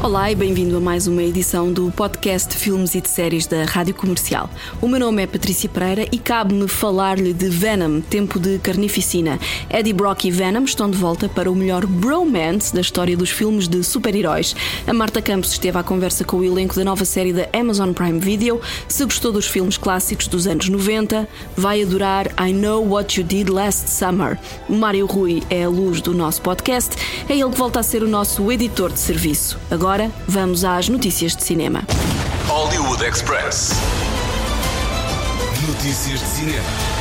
Olá e bem-vindo a mais uma edição do podcast de filmes e de séries da Rádio Comercial. O meu nome é Patrícia Pereira e cabe-me falar-lhe de Venom, Tempo de Carnificina. Eddie Brock e Venom estão de volta para o melhor bromance da história dos filmes de super-heróis. A Marta Campos esteve à conversa com o elenco da nova série da Amazon Prime Video. Se gostou dos filmes clássicos dos anos 90, vai adorar I Know What You Did Last Summer. O Mário Rui é a luz do nosso podcast, é ele que volta a ser o nosso editor de serviço. Agora Agora vamos às notícias de cinema. Hollywood Express. Notícias de cinema.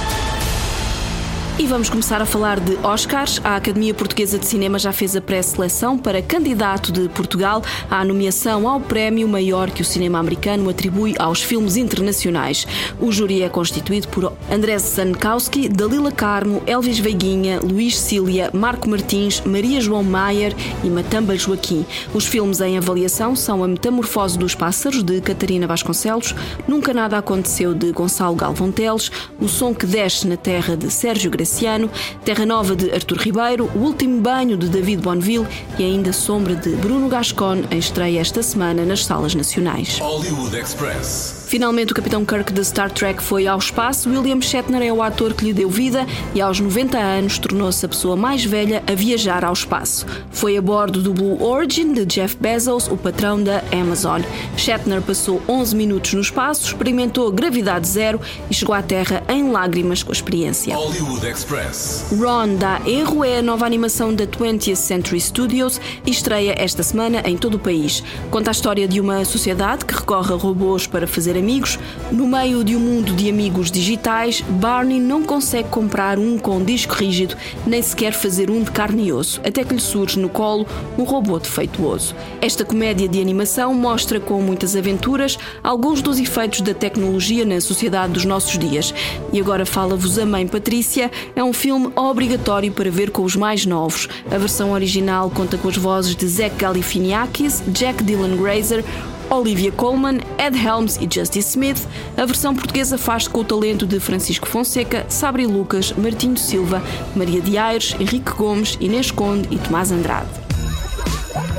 E vamos começar a falar de Oscars. A Academia Portuguesa de Cinema já fez a pré-seleção para candidato de Portugal à nomeação ao prémio maior que o cinema americano atribui aos filmes internacionais. O júri é constituído por Andrés Sankowski, Dalila Carmo, Elvis Veiguinha, Luís Cília, Marco Martins, Maria João Maier e Matamba Joaquim. Os filmes em avaliação são A Metamorfose dos Pássaros, de Catarina Vasconcelos, Nunca Nada Aconteceu, de Gonçalo Galvão Teles, O Som que Desce na Terra, de Sérgio Graciano, ano, Terra Nova de Artur Ribeiro, O Último Banho de David Bonneville e ainda Sombra de Bruno Gascon em estreia esta semana nas salas nacionais. Hollywood Express. Finalmente, o Capitão Kirk de Star Trek foi ao espaço. William Shatner é o ator que lhe deu vida e, aos 90 anos, tornou-se a pessoa mais velha a viajar ao espaço. Foi a bordo do Blue Origin de Jeff Bezos, o patrão da Amazon. Shatner passou 11 minutos no espaço, experimentou gravidade zero e chegou à Terra em lágrimas com a experiência. Hollywood Express. Ron dá erro é a nova animação da 20th Century Studios e estreia esta semana em todo o país. Conta a história de uma sociedade que recorre a robôs para fazer amigos. No meio de um mundo de amigos digitais, Barney não consegue comprar um com disco rígido, nem sequer fazer um de carne e osso, até que lhe surge no colo um robô defeituoso. Esta comédia de animação mostra com muitas aventuras alguns dos efeitos da tecnologia na sociedade dos nossos dias. E agora fala-vos a mãe Patrícia, é um filme obrigatório para ver com os mais novos. A versão original conta com as vozes de Zach Galifianakis, Jack Dylan Grazer, Olivia Colman, Ed Helms e Justice Smith, a versão portuguesa faz com o talento de Francisco Fonseca, Sabri Lucas, Martinho Silva, Maria de Aires, Henrique Gomes, Inês Conde e Tomás Andrade.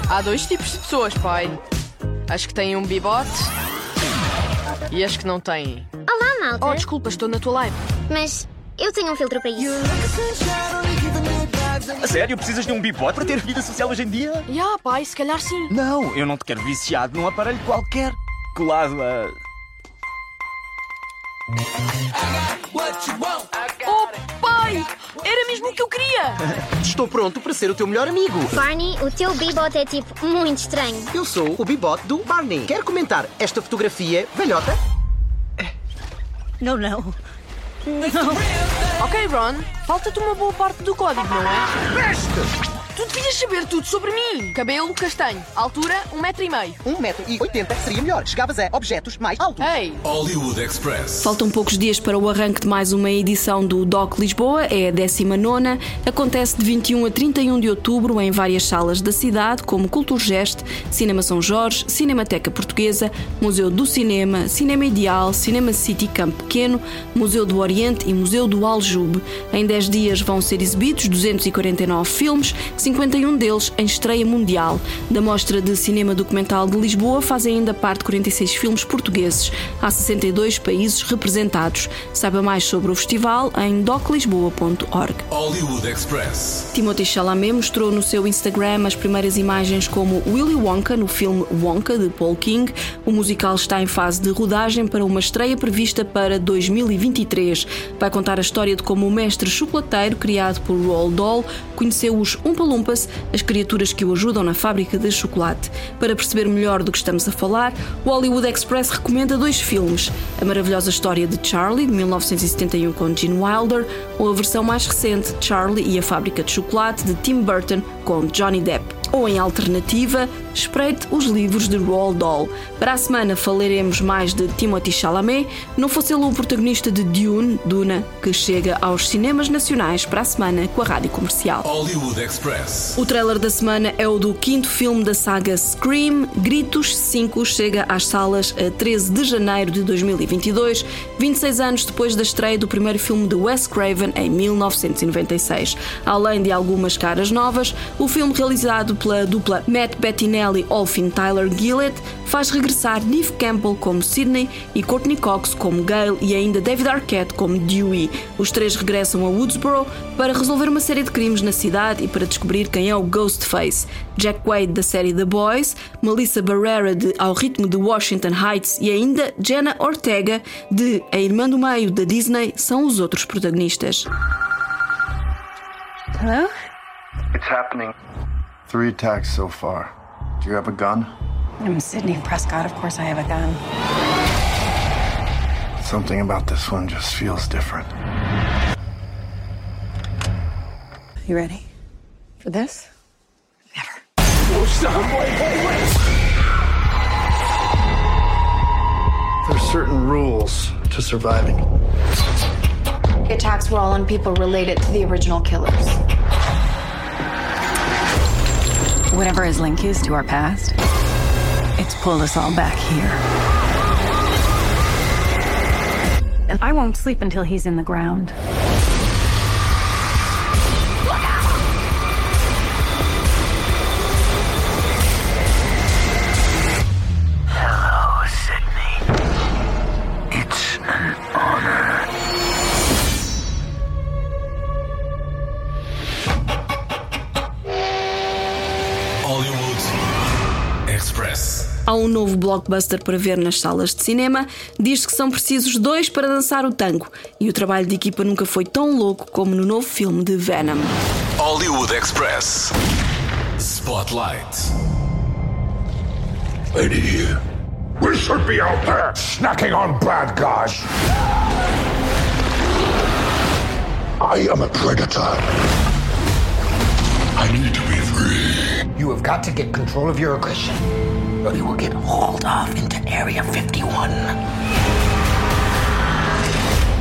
Há dois tipos de pessoas, pai. As que têm um bibote e as que não têm. Olá, malta. Oh, desculpa, estou na tua live. Mas eu tenho um filtro para isso. A sério? Precisas de um bibote para ter vida social hoje em dia? Ya, yeah, pai, se calhar sim. Não, eu não te quero viciado num aparelho qualquer. Colado a. Oh, pai! Era mesmo o que eu queria! Estou pronto para ser o teu melhor amigo. Barney, o teu bebop é tipo muito estranho. Eu sou o bebop do Barney. Quer comentar esta fotografia, velhota? Não, não. Ok, Ron, falta-te uma boa parte do código, não é? Peste! Tu devias saber tudo sobre mim. Cabelo castanho, altura um metro e meio. Um metro e oitenta seria melhor. Chegavas a objetos mais altos. Ei, Hollywood Express. Faltam poucos dias para o arranque de mais uma edição do DOC Lisboa, é a 19. Acontece de 21 a 31 de outubro em várias salas da cidade, como Culturgest, Cinema São Jorge, Cinemateca Portuguesa, Museu do Cinema, Cinema Ideal, Cinema City Campo Pequeno, Museu do Oriente e Museu do Aljube. Em 10 dias vão ser exibidos 249 filmes, 51 deles em estreia mundial. Da Mostra de Cinema Documental de Lisboa fazem ainda parte 46 filmes portugueses. Há 62 países representados. Saiba mais sobre o festival em doclisboa.org. Hollywood Express. Timothée Chalamet mostrou no seu Instagram as primeiras imagens como Willy Wonka no filme Wonka de Paul King. O musical está em fase de rodagem para uma estreia prevista para 2023. Vai contar a história de como o mestre chocolateiro criado por Roald Dahl conheceu os Oompa Loompas, as criaturas que o ajudam na fábrica de chocolate. Para perceber melhor do que estamos a falar, o Hollywood Express recomenda dois filmes: a maravilhosa história de Charlie de 1971 com Gene Wilder ou a versão mais recente Charlie e a fábrica de chocolate de Tim Burton com Johnny Depp. Ou em alternativa, espreite os livros de Roald Dahl. Para a semana falaremos mais de Timothy Chalamet, não fosse ele o protagonista de Dune, Duna, que chega aos cinemas nacionais para a semana com a rádio comercial. Hollywood Express. O trailer da semana é o do quinto filme da saga Scream, Gritos 5, chega às salas a 13 de janeiro de 2022, 26 anos depois da estreia do primeiro filme de Wes Craven em 1996. Além de algumas caras novas, o filme realizado pela dupla Matt Bettinelli Olfin Tyler Gillett faz regressar Neve Campbell como Sidney e Courtney Cox como Gale e ainda David Arquette como Dewey. Os três regressam a Woodsboro para resolver uma série de crimes na cidade e para descobrir quem é o Ghostface. Jack Wade da série The Boys, Melissa Barrera de Ao Ritmo de Washington Heights e ainda Jenna Ortega de A Irmã do Meio da Disney são os outros protagonistas. Hello? It's happening. Three attacks so far. Do you have a gun? I'm Sydney Prescott. Of course I have a gun. Something about this one just feels different. You ready for this? Never. There's certain rules to surviving. The attacks were all on people related to the original killers. Whatever his link is to our past, it's pulled us all back here. And I won't sleep until he's in the ground. Novo blockbuster para ver nas salas de cinema. Diz que são precisos dois para dançar o tango. E o trabalho de equipa nunca foi tão louco como no novo filme de Venom. Hollywood Express. Spotlight. Lady, we should be out there snacking on bad guys. I am a predator. I need to be free. You have got to get control of your aggression, or you will get hauled off into Area 51.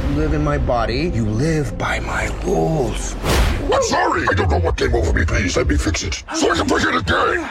You live in my body, you live by my rules. I'm sorry. I don't know what came over me. Please let me fix it so I can forget again.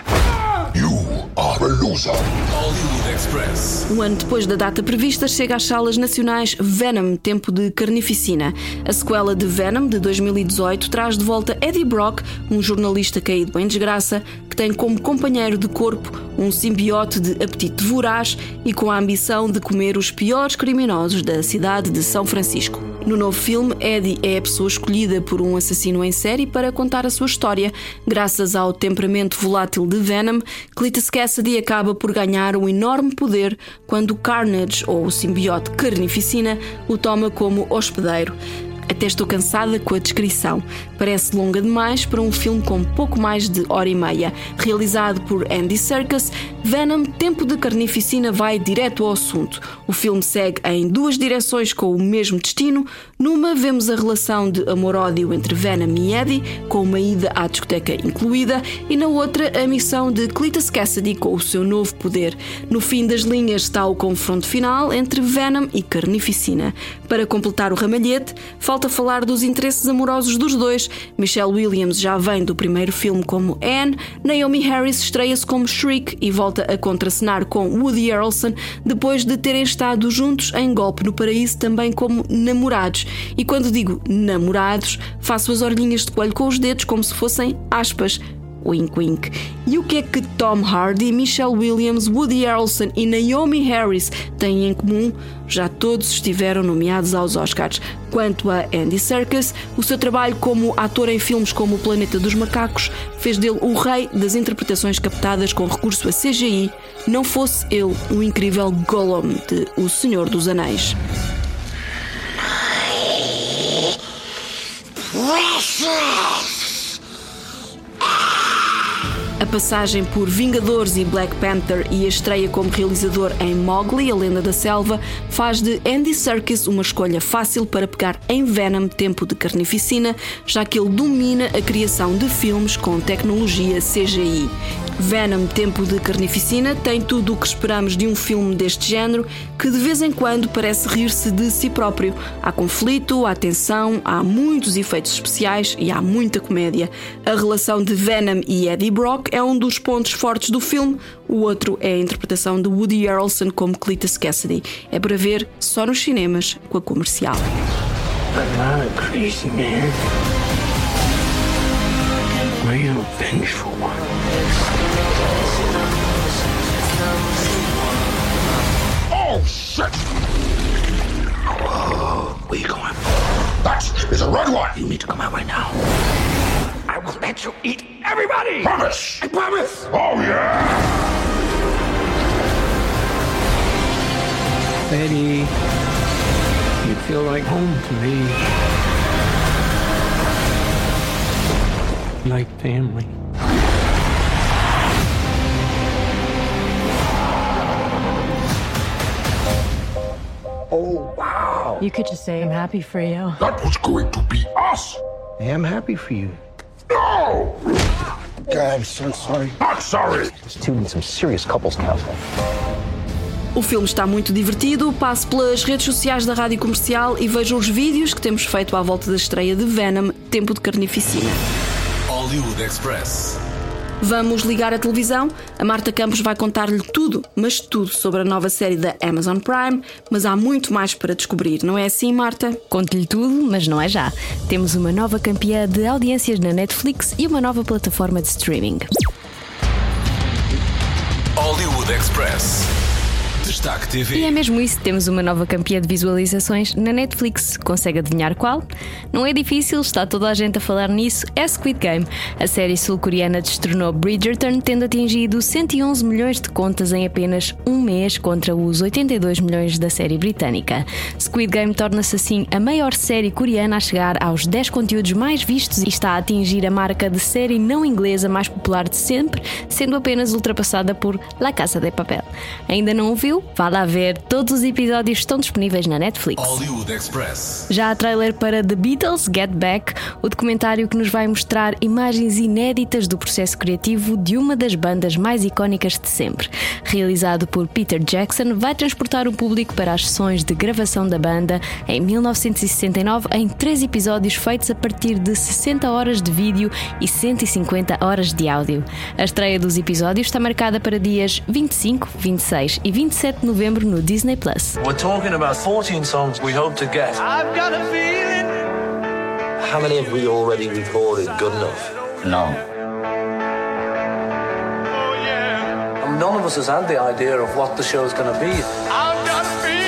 You are a loser. Hollywood Express. Um ano depois da data prevista, chega às salas nacionais Venom Tempo de Carnificina. A sequela de Venom, de 2018, traz de volta Eddie Brock, um jornalista caído em desgraça, que tem como companheiro de corpo um simbiote de apetite voraz e com a ambição de comer os piores criminosos da cidade de São Francisco. No novo filme, Eddie é a pessoa escolhida por um assassino em série para contar a sua história. Graças ao temperamento volátil de Venom, Cletus Cassidy acaba por ganhar um enorme poder quando Carnage, ou o simbiote Carnificina, o toma como hospedeiro. Até estou cansada com a descrição. Parece longa demais para um filme com pouco mais de hora e meia. Realizado por Andy Serkis, Venom Tempo de Carnificina vai direto ao assunto. O filme segue em duas direções com o mesmo destino. Numa, vemos a relação de amor-ódio entre Venom e Eddie, com uma ida à discoteca incluída, e na outra, a missão de Cletus Cassidy com o seu novo poder. No fim das linhas está o confronto final entre Venom e Carnificina. Para completar o ramalhete, falta falar dos interesses amorosos dos dois. Michelle Williams já vem do primeiro filme como Anne, Naomi Harris estreia-se como Shriek e volta a contracenar com Woody Harrelson depois de terem estado juntos em Golpe no Paraíso também como namorados. E quando digo namorados, faço as orelhinhas de coelho com os dedos como se fossem aspas. Wink wink. E o que é que Tom Hardy, Michelle Williams, Woody Harrelson e Naomi Harris têm em comum? Já todos estiveram nomeados aos Oscars. Quanto a Andy Serkis, o seu trabalho como ator em filmes como O Planeta dos Macacos fez dele o rei das interpretações captadas com recurso a CGI, não fosse ele o incrível Gollum de O Senhor dos Anéis. Precious! A passagem por Vingadores e Black Panther e a estreia como realizador em Mowgli, a lenda da selva, faz de Andy Serkis uma escolha fácil para pegar em Venom Tempo de Carnificina, já que ele domina a criação de filmes com tecnologia CGI. Venom Tempo de Carnificina tem tudo o que esperamos de um filme deste género, que de vez em quando parece rir-se de si próprio. Há conflito, há tensão, há muitos efeitos especiais e há muita comédia. A relação de Venom e Eddie Brock é um dos pontos fortes do filme, o outro é a interpretação de Woody Harrelson como Cletus Cassidy. É para ver só nos cinemas com a comercial. I'm not a crazy man. I am a vengeful one. Oh, shit! Whoa, where you going? That is a red one! You need to come out right now. I will let you eat everybody! Promise! I promise! Oh, yeah! Betty, you feel like home to me. Like family. Oh, wow. You could just say I'm happy for you. That was going to be us! I am happy for you. No! God, I'm so sorry. Not sorry! This two needs some serious couples counseling. O filme está muito divertido. Passe pelas redes sociais da Rádio Comercial e veja os vídeos que temos feito à volta da estreia de Venom Tempo de Carnificina. Hollywood Express. Vamos ligar a televisão. A Marta Campos vai contar-lhe tudo, mas tudo sobre a nova série da Amazon Prime. Mas há muito mais para descobrir, não é assim, Marta? Conto-lhe tudo, mas não é já. Temos uma nova campeã de audiências na Netflix e uma nova plataforma de streaming. Hollywood Express. Destaque TV. E é mesmo isso, temos uma nova campeã de visualizações na Netflix. Consegue adivinhar qual? Não é difícil, está toda a gente a falar nisso. É Squid Game. A série sul-coreana destronou Bridgerton, tendo atingido 111 milhões de contas em apenas um mês contra os 82 milhões da série britânica. Squid Game torna-se assim a maior série coreana a chegar aos 10 conteúdos mais vistos e está a atingir a marca de série não inglesa mais popular de sempre, sendo apenas ultrapassada por La Casa de Papel. Ainda não ouviu? Vá lá ver, todos os episódios estão disponíveis na Netflix. Hollywood Express. Já há trailer para The Beatles Get Back, o documentário que nos vai mostrar imagens inéditas do processo criativo de uma das bandas mais icónicas de sempre. Realizado por Peter Jackson, vai transportar o público para as sessões de gravação da banda em 1969 em três episódios feitos a partir de 60 horas de vídeo e 150 horas de áudio. A estreia dos episódios está marcada para dias 25, 26 e 27 de novembro no Disney Plus. We're talking about 14 songs we hope to get. I've got a feeling. How many have we already recorded good enough? No. Oh, none of us has had the idea of what the show's going to be. I've got a feeling.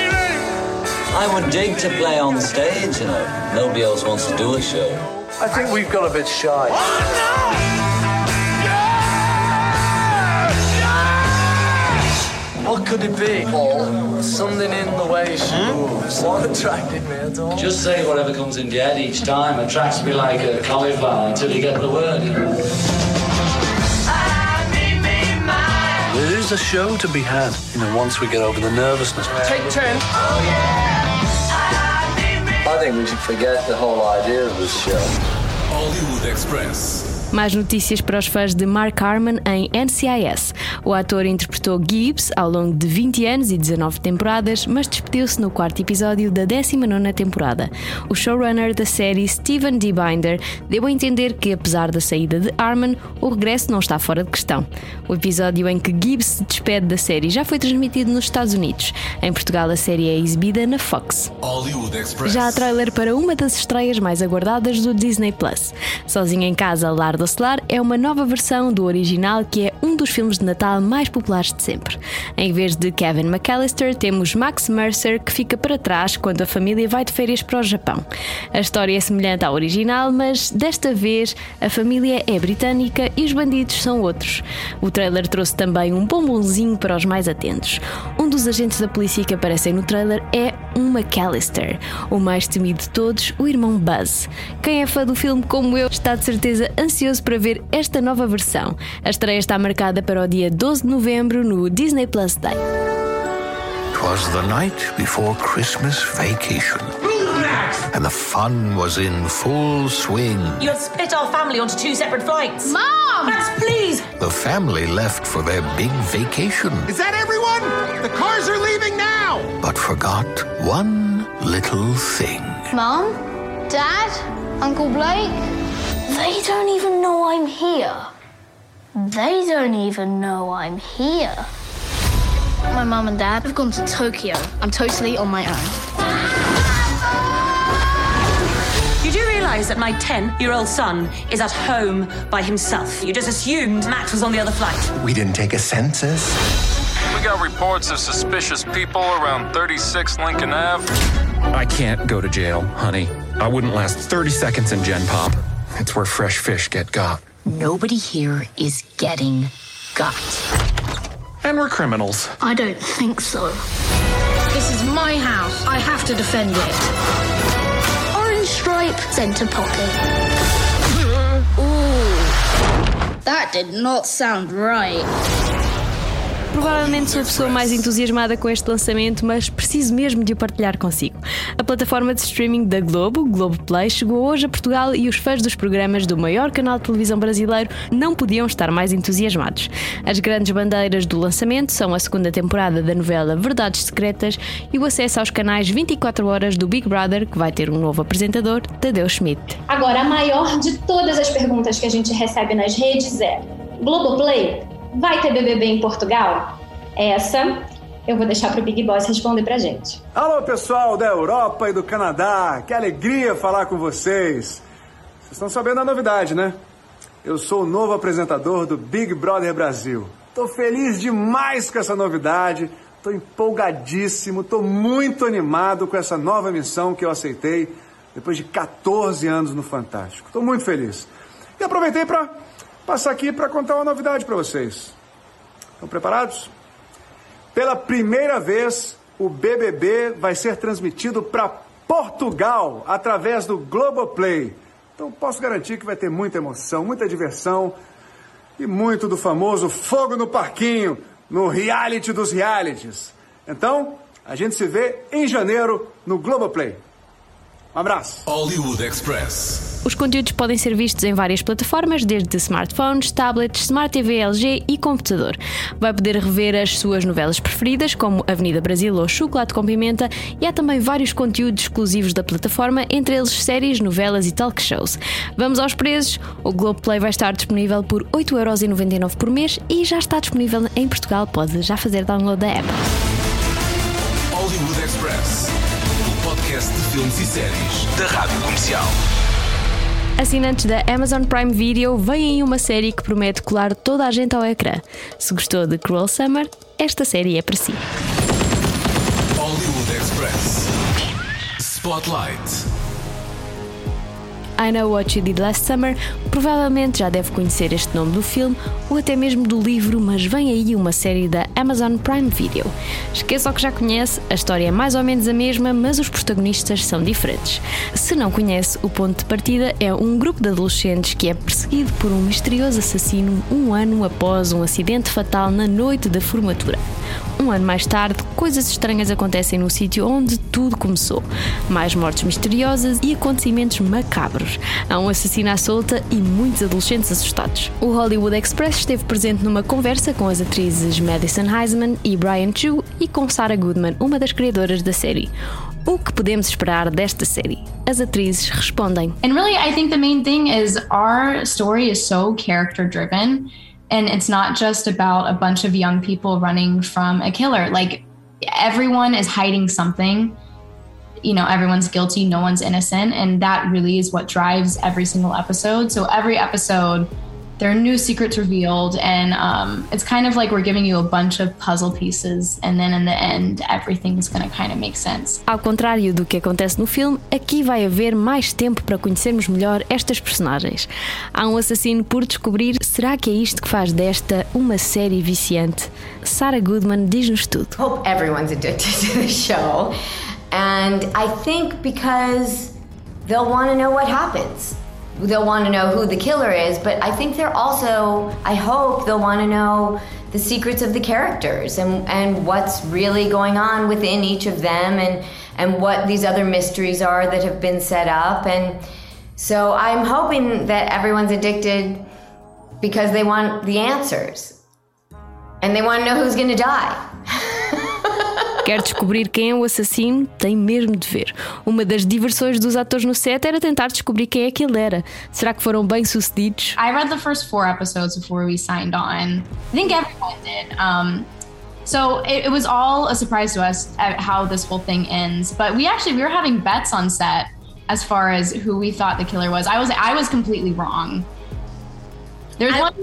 I would dig to play on stage, you know. Nobody else wants to do a show. I think we've got a bit shy. Oh, no! Could it be? Paul, something in the way she hmm? moves. What attracted me at all? Just say whatever comes in your head each time attracts me like a cauliflower until you get the word, you know. There is a show to be had, you know, once we get over the nervousness. Take 10. I think we should forget the whole idea of this show. Hollywood Express. Mais notícias para os fãs de Mark Harmon em NCIS. O ator interpretou Gibbs ao longo de 20 anos e 19 temporadas, mas despediu-se no quarto episódio da 19 temporada. O showrunner da série, Steven D. Binder, deu a entender que, apesar da saída de Harmon, o regresso não está fora de questão. O episódio em que Gibbs se despede da série já foi transmitido nos Estados Unidos. Em Portugal, a série é exibida na Fox. Já há trailer para uma das estreias mais aguardadas do Disney Plus. Sozinho em Casa, Lar do Celar é uma nova versão do original que é um dos filmes de Natal mais populares de sempre. Em vez de Kevin McAllister, temos Max Mercer que fica para trás quando a família vai de férias para o Japão. A história é semelhante à original, mas desta vez a família é britânica e os bandidos são outros. O trailer trouxe também um bombonzinho para os mais atentos. Um dos agentes da polícia que aparecem no trailer é um McAllister, o mais temido de todos, o irmão Buzz. Quem é fã do filme como eu está de certeza ansioso para ver esta nova versão. A estreia está marcada para o dia 12 de novembro no Disney Plus Day. Twas the night before Christmas vacation. And the fun was in full swing. You have split our family onto two separate flights. Mom! Max, please! The family left for their big vacation, Is that everyone? The cars are leaving now! But forgot one little thing. Mom? Dad? Uncle Blake? They don't even know I'm here. They don't even know I'm here. My mum and dad have gone to Tokyo. I'm totally on my own. You do realise that my 10 year old son is at home by himself. You just assumed Max was on the other flight. We didn't take a census. We got reports of suspicious people around 36 Lincoln Ave. I can't go to jail, honey. I wouldn't last 30 seconds in Gen Pop. It's where fresh fish get got. Nobody here is getting got. And we're criminals. I don't think so. This is my house. I have to defend it. Orange stripe, centre pocket. Ooh. That did not sound right. Provavelmente sou a pessoa mais entusiasmada com este lançamento, mas preciso mesmo de o partilhar consigo. A plataforma de streaming da Globo, Globoplay, chegou hoje a Portugal e os fãs dos programas do maior canal de televisão brasileiro não podiam estar mais entusiasmados. As grandes bandeiras do lançamento são a segunda temporada da novela Verdades Secretas e o acesso aos canais 24 horas do Big Brother, que vai ter um novo apresentador, Tadeu Schmidt. Agora, a maior de todas as perguntas que a gente recebe nas redes é: Globoplay, vai ter BBB em Portugal? Essa eu vou deixar para o Big Boss responder pra gente. Alô, pessoal da Europa e do Canadá, que alegria falar com vocês. Vocês estão sabendo da novidade, né? Eu sou o novo apresentador do Big Brother Brasil. Tô feliz demais com essa novidade, tô empolgadíssimo, tô muito animado com essa nova missão que eu aceitei depois de 14 anos no Fantástico. Tô muito feliz. E aproveitei para passar aqui para contar uma novidade para vocês. Estão preparados? Pela primeira vez, o BBB vai ser transmitido para Portugal através do Globoplay. Então posso garantir que vai ter muita emoção, muita diversão e muito do famoso fogo no parquinho, no reality dos realities. Então, a gente se vê em janeiro no Globoplay. Um abraço. Hollywood Express. Os conteúdos podem ser vistos em várias plataformas, desde smartphones, tablets, Smart TV LG e computador. Vai poder rever as suas novelas preferidas, como Avenida Brasil ou Chocolate com Pimenta, e há também vários conteúdos exclusivos da plataforma, entre eles séries, novelas e talk shows. Vamos aos preços. O Globoplay vai estar disponível por 8,99€ por mês e já está disponível em Portugal. Pode já fazer download da app. Hollywood Express. O podcast de filmes e séries da Rádio Comercial. Assinantes da Amazon Prime Video, vem aí uma série que promete colar toda a gente ao ecrã. Se gostou de Cruel Summer, esta série é para si. Hollywood Express. Spotlight. I Know What You Did Last Summer provavelmente já deve conhecer este nome do filme ou até mesmo do livro, mas vem aí uma série da Amazon Prime Video. Esqueça o que já conhece, a história é mais ou menos a mesma, mas os protagonistas são diferentes. Se não conhece, o ponto de partida é um grupo de adolescentes que é perseguido por um misterioso assassino um ano após um acidente fatal na noite da formatura. Um ano mais tarde, coisas estranhas acontecem no sítio onde tudo começou. Mais mortes misteriosas e acontecimentos macabros. Há um assassino à solta e muitos adolescentes assustados. O Hollywood Express esteve presente numa conversa com as atrizes Madison Heisman e Brian Chu e com Sarah Goodman, uma das criadoras da série. O que podemos esperar desta série? As atrizes respondem. And really, I think the main thing is our story is so character driven. And it's not just about a bunch of young people running from a killer. Like, everyone is hiding something. You know, everyone's guilty, no one's innocent. And that really is what drives every single episode. So, every episode, there are new secrets revealed. And um, it's kind of like we're giving you a bunch of puzzle pieces. And then in the end, everything's going to kind of make sense. Ao contrário do que acontece no filme, aqui vai haver mais tempo para conhecermos melhor estas personagens. Há um assassino por descobrir. Será que é isto que faz desta uma série viciante? Sarah Goodman diz-nos tudo. Hope everyone's addicted to the show. And I think because they'll want to know what happens. They'll want to know who the killer is, but I think they're also, I hope they'll want to know the secrets of the characters and, and what's really going on within each of them and, and what these other mysteries are that have been set up. And so I'm hoping that everyone's addicted because they want the answers and they want to know who's going to die. Quer descobrir quem é o assassino? Tem mesmo de ver. Uma das diversões dos atores no set era tentar descobrir quem é que ele era. Será que foram bem sucedidos? I read the first four episodes before we signed on. I think everyone did. Um, so it, it was all a surprise to us at how this whole thing ends. But we actually we were having bets on set as far as who we thought the killer was. I was I was completely wrong. There's I- one.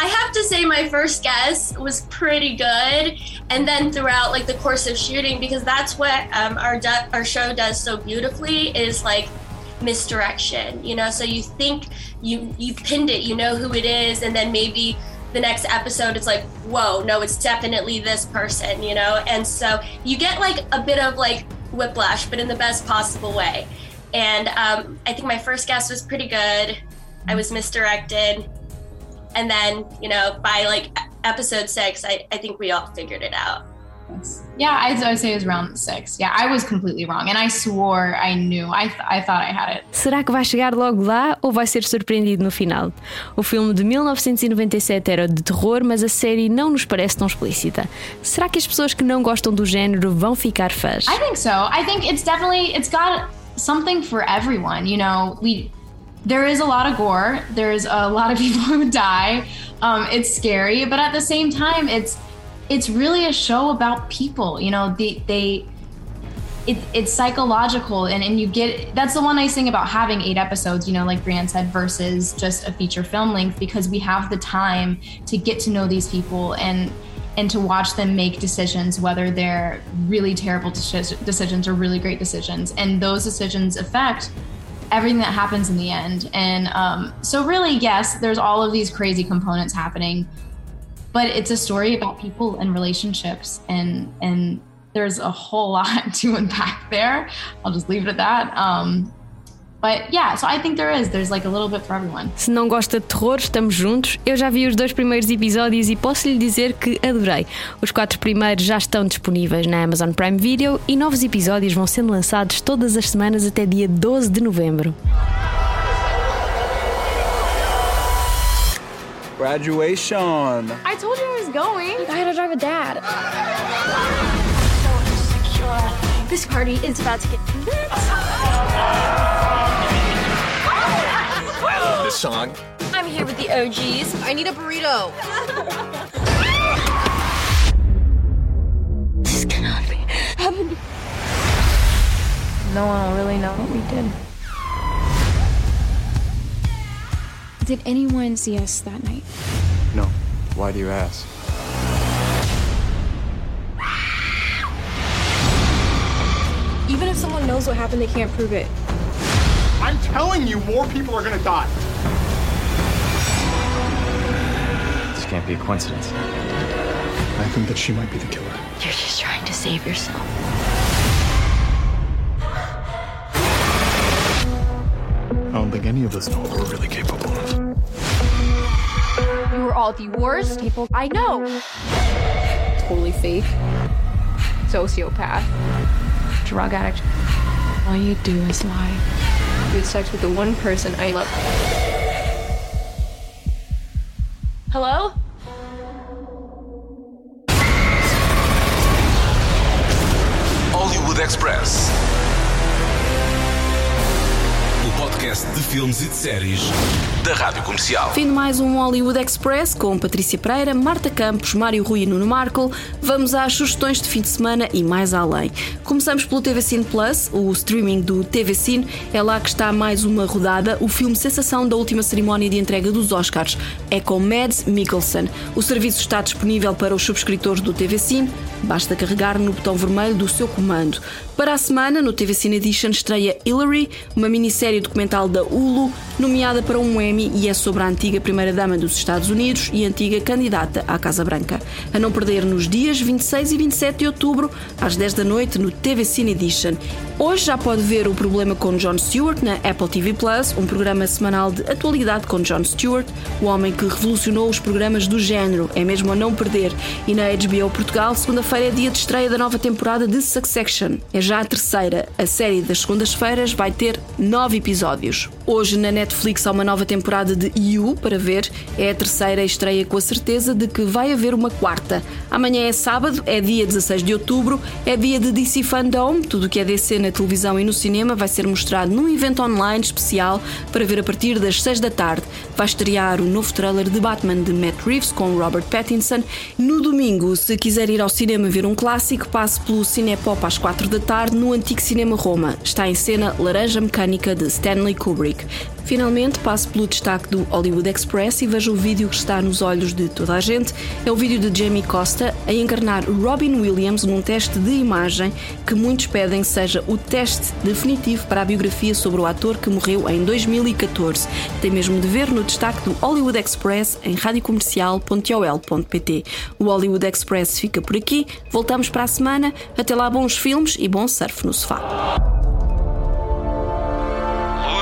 I have to say my first guess was pretty good, and then throughout like the course of shooting, because that's what um, our do- our show does so beautifully is like misdirection. You know, so you think you you've pinned it, you know who it is, and then maybe the next episode it's like, whoa, no, it's definitely this person. You know, and so you get like a bit of like whiplash, but in the best possible way. And um, I think my first guess was pretty good. I was misdirected and then you know by like episode six I, I think we all figured it out Yeah, I'd, I'd say it was round six. Yeah, I was completely wrong, and I swore I knew. I th- I thought I had it. Será que vai chegar logo lá ou vai ser surpreendido no final? O filme de 1997 era de terror, mas a série não nos parece tão explícita. Será que as pessoas que não gostam do género vão ficar fãs? I think so. I think it's definitely it's got something for everyone. You know, we there is a lot of gore. There's a lot of people who die. Um, it's scary, but at the same time, it's it's really a show about people. You know, they they it, it's psychological and, and you get that's the one nice thing about having eight episodes you know like brienne said versus just a feature film length because we have the time to get to know these people and and to watch them make decisions whether they're really terrible decisions or really great decisions and those decisions affect everything that happens in the end. And um, so really yes there's all of these crazy components happening but it's a story about people and relationships and and there's a whole lot to unpack there. I'll just leave it at that. Um, but yeah so i think there is there's like a little bit for everyone Se não gosta de terror, estamos juntos. Eu já vi os dois primeiros episódios e posso lhe dizer que adorei. Os quatro primeiros já estão disponíveis na Amazon Prime Video e novos episódios vão sendo lançados todas as semanas até dia 12 de novembro. Graduation. I told you I was going. I had to drive a dad. This party is about to get This song. I'm here with the OGs. I need a burrito. this cannot be happening. No one will really know what we did. Did anyone see us that night? No. Why do you ask? Even if someone knows what happened, they can't prove it. I'm telling you, more people are gonna die. Can't be a coincidence. I think that she might be the killer. You're just trying to save yourself. I don't think any of us know what we're really capable of. You were all the worst people I know. Totally fake. Sociopath. Drug addict. All you do is lie. You had sex with the one person I love. Hello? Hollywood Express. Podcast de filmes e de séries da Rádio Comercial. Fim de mais um Hollywood Express com Patrícia Pereira, Marta Campos, Mário Rui e Nuno Marco. Vamos às sugestões de fim de semana e mais além. Começamos pelo TV Cine Plus, o streaming do TV Cine. É lá que está mais uma rodada, o filme sensação da última cerimónia de entrega dos Oscars. É com Mads Mikkelsen. O serviço está disponível para os subscritores do TV Cine. Basta carregar no botão vermelho do seu comando. Para a semana, no TV Cine Edition estreia Hillary, uma minissérie documental da Hulu. nomeada para um Emmy e é sobre a antiga primeira-dama dos Estados Unidos e antiga candidata à Casa Branca. A não perder nos dias 26 e 27 de outubro, às 10 da noite, no TV Cine Edition. Hoje já pode ver o problema com Jon Stewart na Apple TV Plus, um programa semanal de atualidade com Jon Stewart, o homem que revolucionou os programas do género, é mesmo a não perder. E na HBO Portugal, segunda-feira é dia de estreia da nova temporada de Succession. É já a terceira. A série das segundas-feiras vai ter nove episódios. Klawisz. Hoje na Netflix há uma nova temporada de You para ver. É a terceira estreia com a certeza de que vai haver uma quarta. Amanhã é sábado, é dia 16 de outubro, é dia de DC Fandom, tudo o que é DC na televisão e no cinema vai ser mostrado num evento online especial para ver a partir das 6 da tarde. Vai estrear o novo trailer de Batman de Matt Reeves com Robert Pattinson. No domingo, se quiser ir ao cinema ver um clássico, passe pelo Cinepop às 4 da tarde no Antigo Cinema Roma. Está em cena Laranja Mecânica de Stanley Kubrick. Finalmente, passe pelo destaque do Hollywood Express e veja o vídeo que está nos olhos de toda a gente. É o vídeo de Jamie Costa a encarnar Robin Williams num teste de imagem que muitos pedem seja o teste definitivo para a biografia sobre o ator que morreu em 2014. Tem mesmo de ver no destaque do Hollywood Express em radiocomercial.ol.pt. O Hollywood Express fica por aqui. Voltamos para a semana. Até lá, bons filmes e bom surf no sofá.